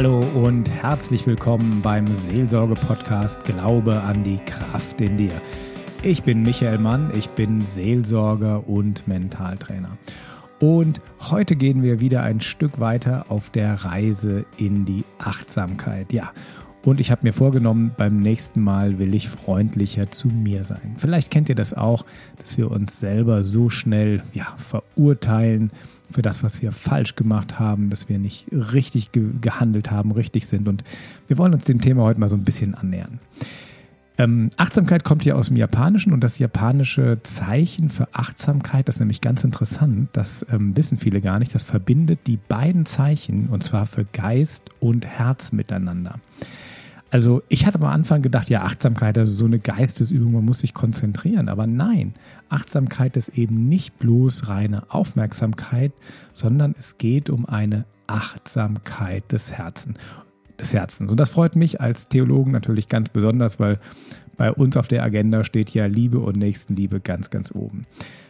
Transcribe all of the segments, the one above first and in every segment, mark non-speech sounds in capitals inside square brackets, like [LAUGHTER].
Hallo und herzlich willkommen beim Seelsorge-Podcast Glaube an die Kraft in dir. Ich bin Michael Mann, ich bin Seelsorger und Mentaltrainer. Und heute gehen wir wieder ein Stück weiter auf der Reise in die Achtsamkeit. Ja, und ich habe mir vorgenommen, beim nächsten Mal will ich freundlicher zu mir sein. Vielleicht kennt ihr das auch, dass wir uns selber so schnell ja, verurteilen für das, was wir falsch gemacht haben, dass wir nicht richtig ge gehandelt haben, richtig sind. Und wir wollen uns dem Thema heute mal so ein bisschen annähern. Ähm, Achtsamkeit kommt ja aus dem Japanischen und das japanische Zeichen für Achtsamkeit, das ist nämlich ganz interessant, das ähm, wissen viele gar nicht, das verbindet die beiden Zeichen und zwar für Geist und Herz miteinander. Also ich hatte am Anfang gedacht, ja, Achtsamkeit, also so eine Geistesübung, man muss sich konzentrieren. Aber nein, Achtsamkeit ist eben nicht bloß reine Aufmerksamkeit, sondern es geht um eine Achtsamkeit des Herzens. Des Herzens. Und das freut mich als Theologen natürlich ganz besonders, weil bei uns auf der Agenda steht ja Liebe und Nächstenliebe ganz, ganz oben.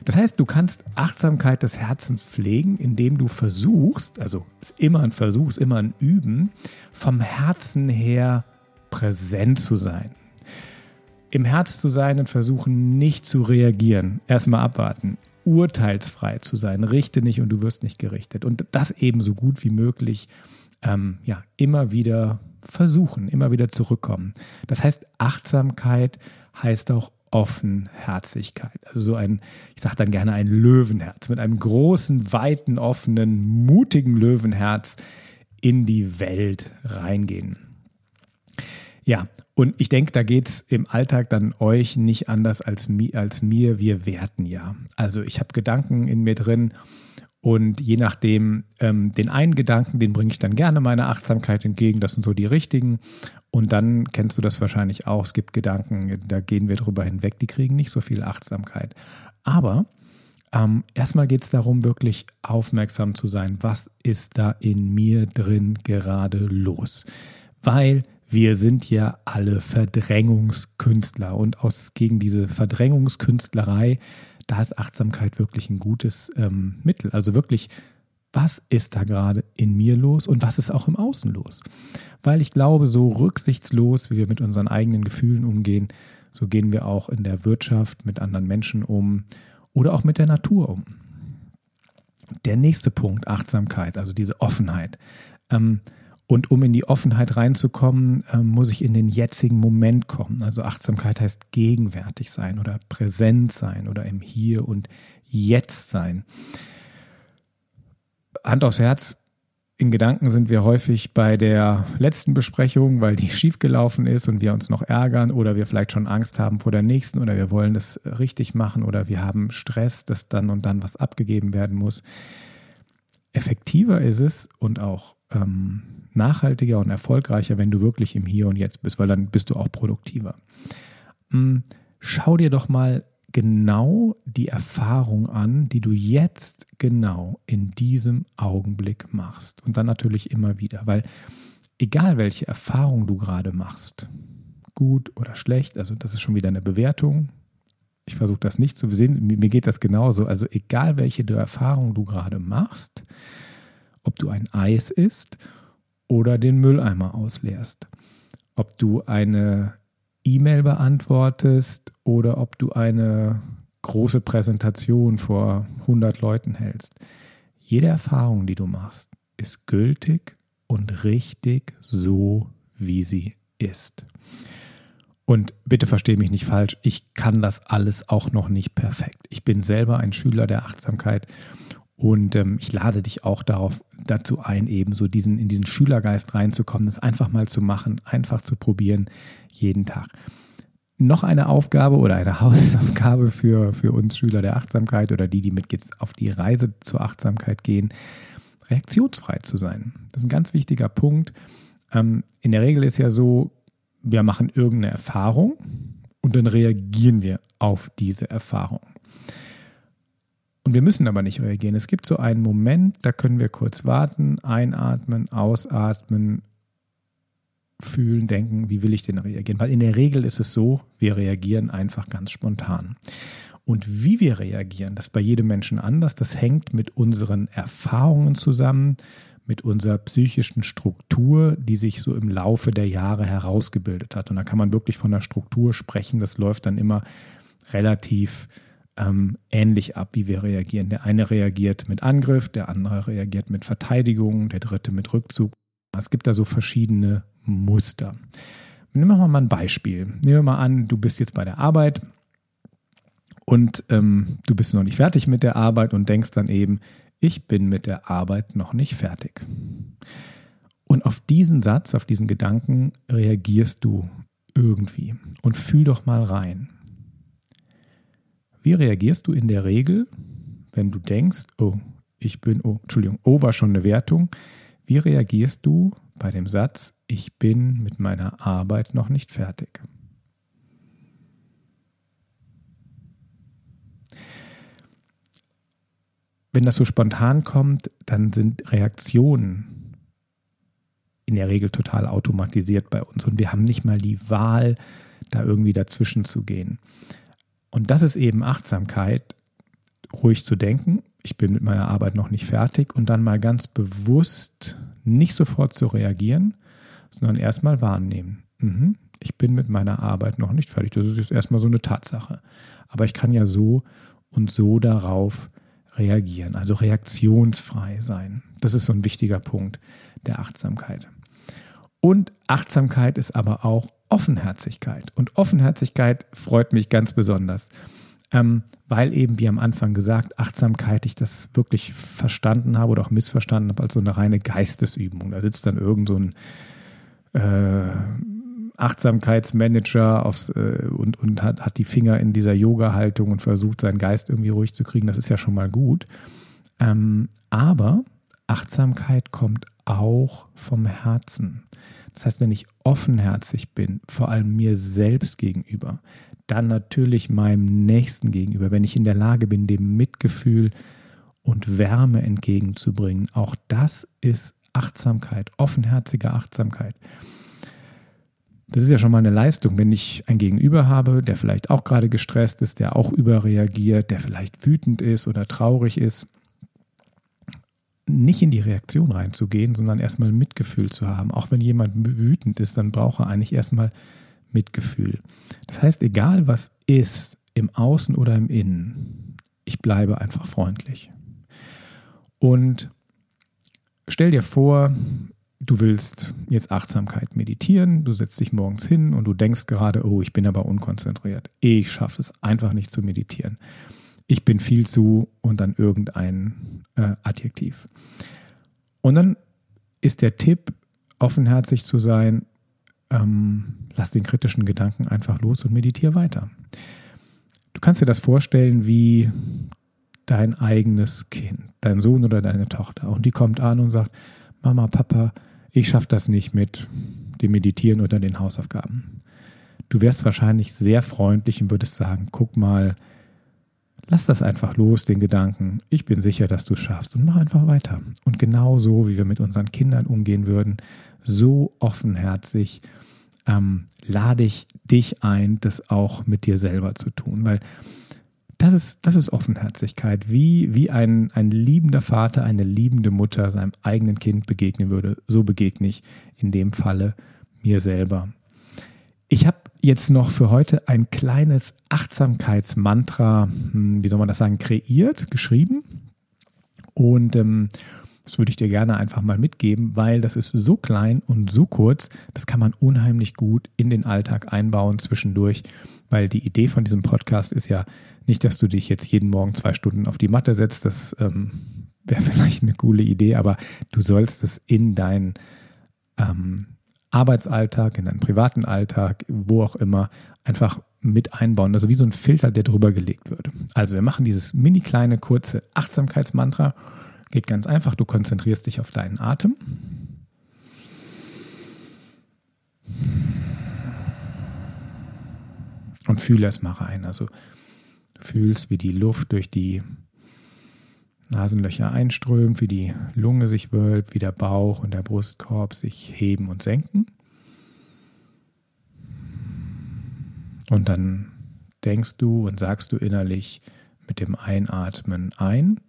Das heißt, du kannst Achtsamkeit des Herzens pflegen, indem du versuchst, also ist immer ein Versuch, ist immer ein Üben, vom Herzen her präsent zu sein. Im Herz zu sein und versuchen nicht zu reagieren. Erstmal abwarten. Urteilsfrei zu sein. Richte nicht und du wirst nicht gerichtet. Und das eben so gut wie möglich, ähm, ja, immer wieder versuchen, immer wieder zurückkommen. Das heißt, Achtsamkeit heißt auch Offenherzigkeit. Also so ein, ich sage dann gerne ein Löwenherz, mit einem großen, weiten, offenen, mutigen Löwenherz in die Welt reingehen. Ja, und ich denke, da geht es im Alltag dann euch nicht anders als, als mir. Wir werten ja. Also ich habe Gedanken in mir drin und je nachdem, ähm, den einen Gedanken, den bringe ich dann gerne meiner Achtsamkeit entgegen. Das sind so die richtigen. Und dann kennst du das wahrscheinlich auch. Es gibt Gedanken, da gehen wir drüber hinweg, die kriegen nicht so viel Achtsamkeit. Aber ähm, erstmal geht es darum, wirklich aufmerksam zu sein. Was ist da in mir drin gerade los? Weil wir sind ja alle Verdrängungskünstler und aus gegen diese Verdrängungskünstlerei, da ist Achtsamkeit wirklich ein gutes ähm, Mittel. Also wirklich, was ist da gerade in mir los und was ist auch im Außen los? Weil ich glaube, so rücksichtslos, wie wir mit unseren eigenen Gefühlen umgehen, so gehen wir auch in der Wirtschaft mit anderen Menschen um oder auch mit der Natur um. Der nächste Punkt, Achtsamkeit, also diese Offenheit. Ähm, und um in die Offenheit reinzukommen, äh, muss ich in den jetzigen Moment kommen. Also Achtsamkeit heißt gegenwärtig sein oder präsent sein oder im Hier und Jetzt sein. Hand aufs Herz, in Gedanken sind wir häufig bei der letzten Besprechung, weil die schiefgelaufen ist und wir uns noch ärgern oder wir vielleicht schon Angst haben vor der nächsten oder wir wollen das richtig machen oder wir haben Stress, dass dann und dann was abgegeben werden muss. Effektiver ist es und auch ähm, nachhaltiger und erfolgreicher, wenn du wirklich im Hier und Jetzt bist, weil dann bist du auch produktiver. Hm, schau dir doch mal genau die Erfahrung an, die du jetzt genau in diesem Augenblick machst. Und dann natürlich immer wieder, weil egal welche Erfahrung du gerade machst, gut oder schlecht, also das ist schon wieder eine Bewertung. Ich versuche das nicht zu sehen, mir geht das genauso. Also egal welche Erfahrung du gerade machst, ob du ein Eis isst oder den Mülleimer ausleerst. Ob du eine E-Mail beantwortest oder ob du eine große Präsentation vor 100 Leuten hältst. Jede Erfahrung, die du machst, ist gültig und richtig so, wie sie ist. Und bitte verstehe mich nicht falsch, ich kann das alles auch noch nicht perfekt. Ich bin selber ein Schüler der Achtsamkeit und ähm, ich lade dich auch darauf, dazu ein, eben so diesen, in diesen Schülergeist reinzukommen, das einfach mal zu machen, einfach zu probieren, jeden Tag. Noch eine Aufgabe oder eine [LAUGHS] Hausaufgabe für, für uns Schüler der Achtsamkeit oder die, die mit jetzt auf die Reise zur Achtsamkeit gehen, reaktionsfrei zu sein. Das ist ein ganz wichtiger Punkt. Ähm, in der Regel ist ja so, wir machen irgendeine Erfahrung und dann reagieren wir auf diese Erfahrung. Und wir müssen aber nicht reagieren. Es gibt so einen Moment, da können wir kurz warten, einatmen, ausatmen, fühlen, denken, wie will ich denn reagieren? Weil in der Regel ist es so, wir reagieren einfach ganz spontan. Und wie wir reagieren, das ist bei jedem Menschen anders. Das hängt mit unseren Erfahrungen zusammen, mit unserer psychischen Struktur, die sich so im Laufe der Jahre herausgebildet hat. Und da kann man wirklich von der Struktur sprechen. Das läuft dann immer relativ ähm, ähnlich ab, wie wir reagieren. Der eine reagiert mit Angriff, der andere reagiert mit Verteidigung, der dritte mit Rückzug. Es gibt da so verschiedene Muster. Nehmen wir mal ein Beispiel. Nehmen wir mal an, du bist jetzt bei der Arbeit und ähm, du bist noch nicht fertig mit der Arbeit und denkst dann eben, ich bin mit der Arbeit noch nicht fertig. Und auf diesen Satz, auf diesen Gedanken reagierst du irgendwie und fühl doch mal rein. Wie reagierst du in der Regel, wenn du denkst, oh, ich bin, oh, Entschuldigung, oh war schon eine Wertung. Wie reagierst du bei dem Satz, ich bin mit meiner Arbeit noch nicht fertig? Wenn das so spontan kommt, dann sind Reaktionen in der Regel total automatisiert bei uns und wir haben nicht mal die Wahl, da irgendwie dazwischen zu gehen. Und das ist eben Achtsamkeit, ruhig zu denken, ich bin mit meiner Arbeit noch nicht fertig und dann mal ganz bewusst nicht sofort zu reagieren, sondern erstmal wahrnehmen. Mhm, ich bin mit meiner Arbeit noch nicht fertig. Das ist jetzt erstmal so eine Tatsache. Aber ich kann ja so und so darauf reagieren, also reaktionsfrei sein. Das ist so ein wichtiger Punkt der Achtsamkeit. Und Achtsamkeit ist aber auch Offenherzigkeit. Und Offenherzigkeit freut mich ganz besonders, ähm, weil eben, wie am Anfang gesagt, Achtsamkeit, ich das wirklich verstanden habe oder auch missverstanden habe als so eine reine Geistesübung. Da sitzt dann irgend so ein äh, Achtsamkeitsmanager aufs, äh, und, und hat, hat die Finger in dieser Yoga-Haltung und versucht, seinen Geist irgendwie ruhig zu kriegen. Das ist ja schon mal gut. Ähm, aber Achtsamkeit kommt auch vom Herzen. Das heißt, wenn ich offenherzig bin, vor allem mir selbst gegenüber, dann natürlich meinem Nächsten gegenüber, wenn ich in der Lage bin, dem Mitgefühl und Wärme entgegenzubringen, auch das ist Achtsamkeit, offenherzige Achtsamkeit. Das ist ja schon mal eine Leistung, wenn ich ein Gegenüber habe, der vielleicht auch gerade gestresst ist, der auch überreagiert, der vielleicht wütend ist oder traurig ist nicht in die Reaktion reinzugehen, sondern erstmal Mitgefühl zu haben. Auch wenn jemand wütend ist, dann braucht er eigentlich erstmal Mitgefühl. Das heißt, egal was ist, im Außen oder im Innen, ich bleibe einfach freundlich. Und stell dir vor, du willst jetzt Achtsamkeit meditieren, du setzt dich morgens hin und du denkst gerade, oh, ich bin aber unkonzentriert. Ich schaffe es einfach nicht zu meditieren ich bin viel zu und dann irgendein äh, Adjektiv. Und dann ist der Tipp, offenherzig zu sein, ähm, lass den kritischen Gedanken einfach los und meditiere weiter. Du kannst dir das vorstellen wie dein eigenes Kind, dein Sohn oder deine Tochter. Und die kommt an und sagt, Mama, Papa, ich schaffe das nicht mit dem Meditieren oder den Hausaufgaben. Du wärst wahrscheinlich sehr freundlich und würdest sagen, guck mal, Lass das einfach los, den Gedanken. Ich bin sicher, dass du es schaffst und mach einfach weiter. Und genau so, wie wir mit unseren Kindern umgehen würden, so offenherzig ähm, lade ich dich ein, das auch mit dir selber zu tun. Weil das ist, das ist Offenherzigkeit, wie, wie ein, ein liebender Vater, eine liebende Mutter seinem eigenen Kind begegnen würde. So begegne ich in dem Falle mir selber. Ich habe jetzt noch für heute ein kleines Achtsamkeitsmantra, hm, wie soll man das sagen, kreiert, geschrieben. Und ähm, das würde ich dir gerne einfach mal mitgeben, weil das ist so klein und so kurz, das kann man unheimlich gut in den Alltag einbauen zwischendurch, weil die Idee von diesem Podcast ist ja nicht, dass du dich jetzt jeden Morgen zwei Stunden auf die Matte setzt, das ähm, wäre [LAUGHS] vielleicht eine coole Idee, aber du sollst es in dein ähm, Arbeitsalltag, in deinen privaten Alltag, wo auch immer, einfach mit einbauen. Also wie so ein Filter, der drüber gelegt wird. Also wir machen dieses mini kleine, kurze Achtsamkeitsmantra. Geht ganz einfach, du konzentrierst dich auf deinen Atem. Und fühle es mal rein. Also fühlst, wie die Luft durch die Nasenlöcher einströmt, wie die Lunge sich wölbt, wie der Bauch und der Brustkorb sich heben und senken. Und dann denkst du und sagst du innerlich mit dem Einatmen ein,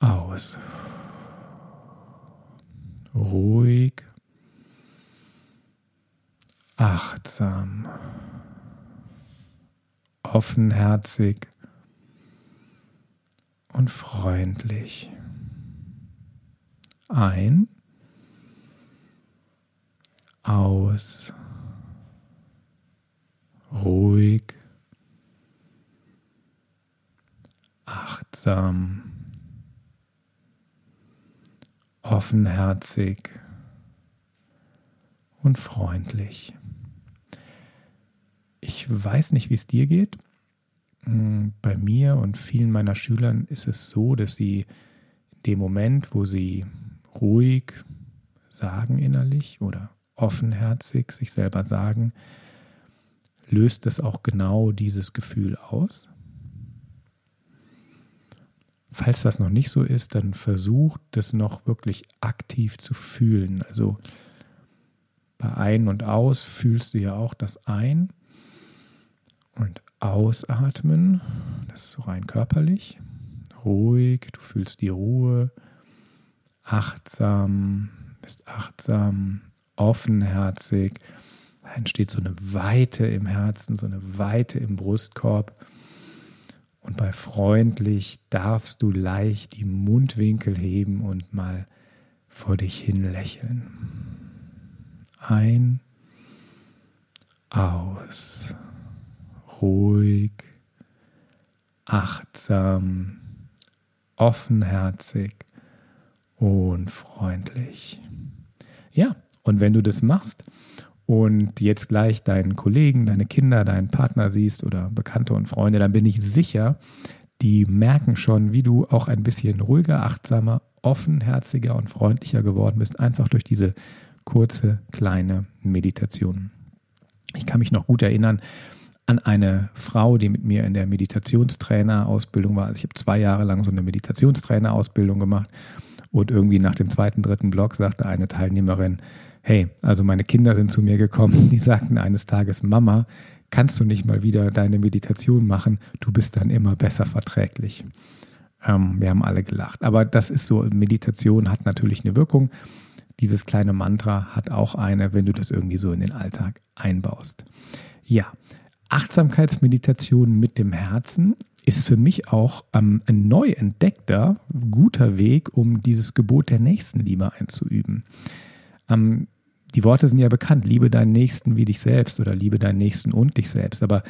aus. ruhig, achtsam, offenherzig und freundlich. Ein, aus, ruhig, achtsam, offenherzig und freundlich. Ich weiß nicht, wie es dir geht. Hm, bei mir und vielen meiner Schülern ist es so, dass sie in dem Moment, wo sie ruhig sagen innerlich oder offenherzig sich selber sagen, löst es auch genau dieses Gefühl aus. Falls das noch nicht so ist, dann versucht es noch wirklich aktiv zu fühlen. Also bei Ein- und Aus fühlst du ja auch das Ein und Ausatmen. Das ist so rein körperlich. Ruhig, du fühlst die Ruhe. Achtsam, bist achtsam, offenherzig. Da entsteht so eine Weite im Herzen, so eine Weite im Brustkorb. Und bei freundlich darfst du leicht die Mundwinkel heben und mal vor dich hin lächeln. Ein, aus, ruhig, achtsam, offenherzig und freundlich. Ja, und wenn du das machst und jetzt gleich deinen Kollegen, deine Kinder, deinen Partner siehst oder Bekannte und Freunde, dann bin ich sicher, die merken schon, wie du auch ein bisschen ruhiger, achtsamer, offenherziger und freundlicher geworden bist, einfach durch diese kurze, kleine Meditation. Ich kann mich noch gut erinnern an eine Frau, die mit mir in der Meditationstrainer-Ausbildung war. Also ich habe zwei Jahre lang so eine Meditationstrainer-Ausbildung gemacht und irgendwie nach dem zweiten, dritten Block sagte eine Teilnehmerin, hey, also meine Kinder sind zu mir gekommen, [LAUGHS] die sagten eines Tages, Mama, kannst du nicht mal wieder deine Meditation machen? Du bist dann immer besser verträglich. Ähm, wir haben alle gelacht. Aber das ist so, Meditation hat natürlich eine Wirkung. Dieses kleine Mantra hat auch eine, wenn du das irgendwie so in den Alltag einbaust. Ja, Achtsamkeitsmeditation mit dem Herzen ist für mich auch ähm, ein neu entdeckter, guter Weg, um dieses Gebot der Nächstenliebe einzuüben. Ähm, die Worte sind ja bekannt, liebe deinen Nächsten wie dich selbst oder liebe deinen Nächsten und dich selbst, aber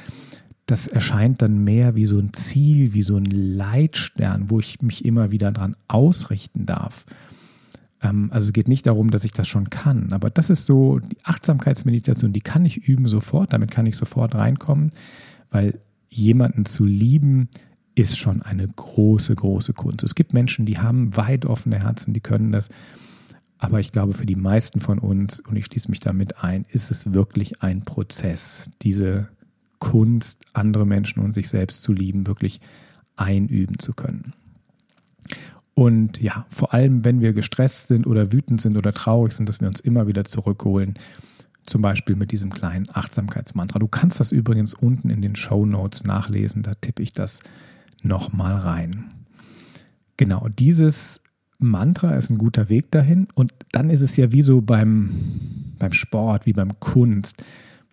das erscheint dann mehr wie so ein Ziel, wie so ein Leitstern, wo ich mich immer wieder dran ausrichten darf. Ähm, also es geht nicht darum, dass ich das schon kann, aber das ist so die Achtsamkeitsmeditation, die kann ich üben sofort, damit kann ich sofort reinkommen, weil jemanden zu lieben ist schon eine große, große Kunst. Es gibt Menschen, die haben weit offene Herzen, die können das. Aber ich glaube, für die meisten von uns, und ich schließe mich damit ein, ist es wirklich ein Prozess, diese Kunst, andere Menschen und sich selbst zu lieben, wirklich einüben zu können. Und ja, vor allem, wenn wir gestresst sind oder wütend sind oder traurig sind, dass wir uns immer wieder zurückholen. Zum Beispiel mit diesem kleinen Achtsamkeitsmantra. Du kannst das übrigens unten in den Show Notes nachlesen, da tippe ich das nochmal rein. Genau, dieses Mantra ist ein guter Weg dahin. Und dann ist es ja wie so beim, beim Sport, wie beim Kunst.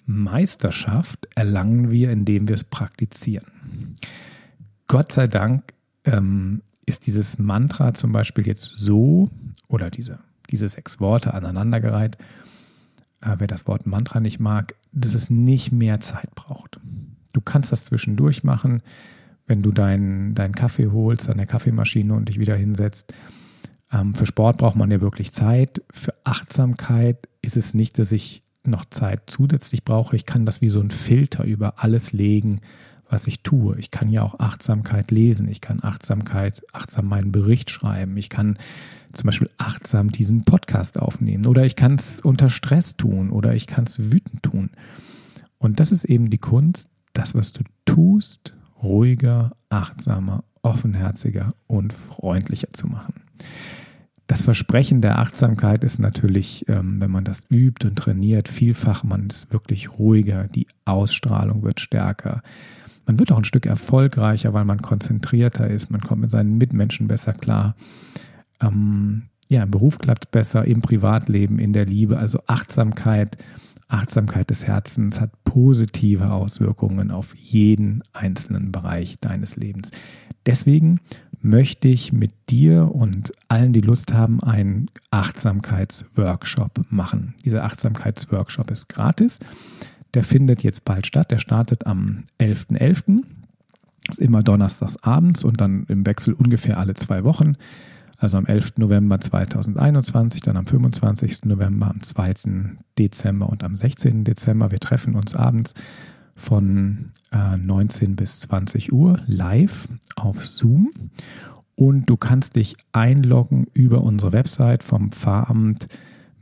Meisterschaft erlangen wir, indem wir es praktizieren. Gott sei Dank ähm, ist dieses Mantra zum Beispiel jetzt so, oder diese, diese sechs Worte aneinandergereiht, äh, wer das Wort Mantra nicht mag, dass es nicht mehr Zeit braucht. Du kannst das zwischendurch machen, wenn du deinen dein Kaffee holst an der Kaffeemaschine und dich wieder hinsetzt ähm, für Sport braucht man ja wirklich Zeit. Für Achtsamkeit ist es nicht, dass ich noch Zeit zusätzlich brauche. Ich kann das wie so ein Filter über alles legen, was ich tue. Ich kann ja auch Achtsamkeit lesen. Ich kann Achtsamkeit, achtsam meinen Bericht schreiben. Ich kann zum Beispiel achtsam diesen Podcast aufnehmen. Oder ich kann es unter Stress tun. Oder ich kann es wütend tun. Und das ist eben die Kunst, das, was du tust, ruhiger, achtsamer, offenherziger und freundlicher zu machen. Das Versprechen der Achtsamkeit ist natürlich, ähm, wenn man das übt und trainiert, vielfach, man ist wirklich ruhiger, die Ausstrahlung wird stärker. Man wird auch ein Stück erfolgreicher, weil man konzentrierter ist, man kommt mit seinen Mitmenschen besser klar. Ähm, ja, im Beruf klappt es besser, im Privatleben, in der Liebe. Also Achtsamkeit, Achtsamkeit des Herzens hat positive Auswirkungen auf jeden einzelnen Bereich deines Lebens. Deswegen möchte ich mit dir und allen, die Lust haben, einen Achtsamkeitsworkshop machen. Dieser Achtsamkeitsworkshop ist gratis. Der findet jetzt bald statt. Der startet am 11.11. .11. Ist immer donnerstags abends und dann im Wechsel ungefähr alle zwei Wochen. Also am 11. November 2021, dann am 25. November, am 2. Dezember und am 16. Dezember. Wir treffen uns abends von äh, 19 bis 20 Uhr live auf Zoom. Und du kannst dich einloggen über unsere Website vom Pfarramt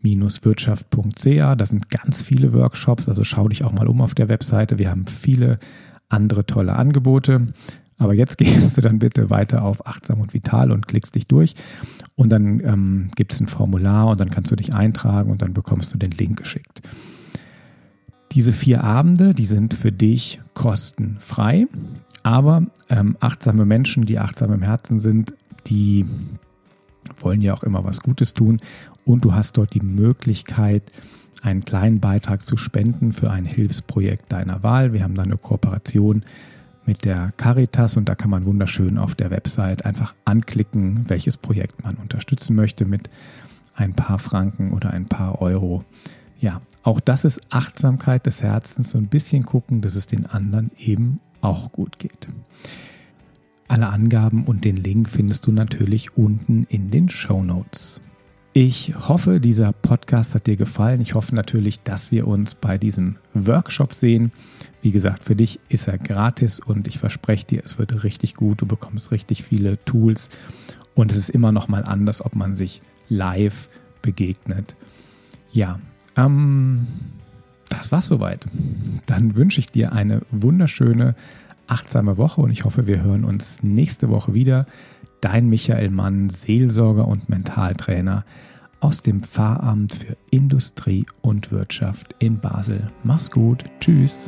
wirtschaft.ca. Da sind ganz viele Workshops, also schau dich auch mal um auf der Webseite. Wir haben viele andere tolle Angebote. Aber jetzt gehst du dann bitte weiter auf Achtsam und Vital und klickst dich durch. Und dann ähm, gibt es ein Formular und dann kannst du dich eintragen und dann bekommst du den Link geschickt. Diese vier Abende, die sind für dich kostenfrei. Aber ähm, achtsame Menschen, die achtsam im Herzen sind, die wollen ja auch immer was Gutes tun. Und du hast dort die Möglichkeit, einen kleinen Beitrag zu spenden für ein Hilfsprojekt deiner Wahl. Wir haben da eine Kooperation mit der Caritas und da kann man wunderschön auf der Website einfach anklicken, welches Projekt man unterstützen möchte mit ein paar Franken oder ein paar Euro. Ja, auch das ist Achtsamkeit des Herzens, so ein bisschen gucken, dass es den anderen eben auch gut geht. Alle Angaben und den Link findest du natürlich unten in den Show Notes. Ich hoffe, dieser Podcast hat dir gefallen. Ich hoffe natürlich, dass wir uns bei diesem Workshop sehen. Wie gesagt, für dich ist er gratis und ich verspreche dir, es wird richtig gut. Du bekommst richtig viele Tools und es ist immer noch mal anders, ob man sich live begegnet. Ja, ähm, das war's soweit. Dann wünsche ich dir eine wunderschöne, achtsame Woche und ich hoffe, wir hören uns nächste Woche wieder dein Michael Mann, Seelsorger und Mentaltrainer aus dem Pfarramt für Industrie und Wirtschaft in Basel. Mach's gut, tschüss.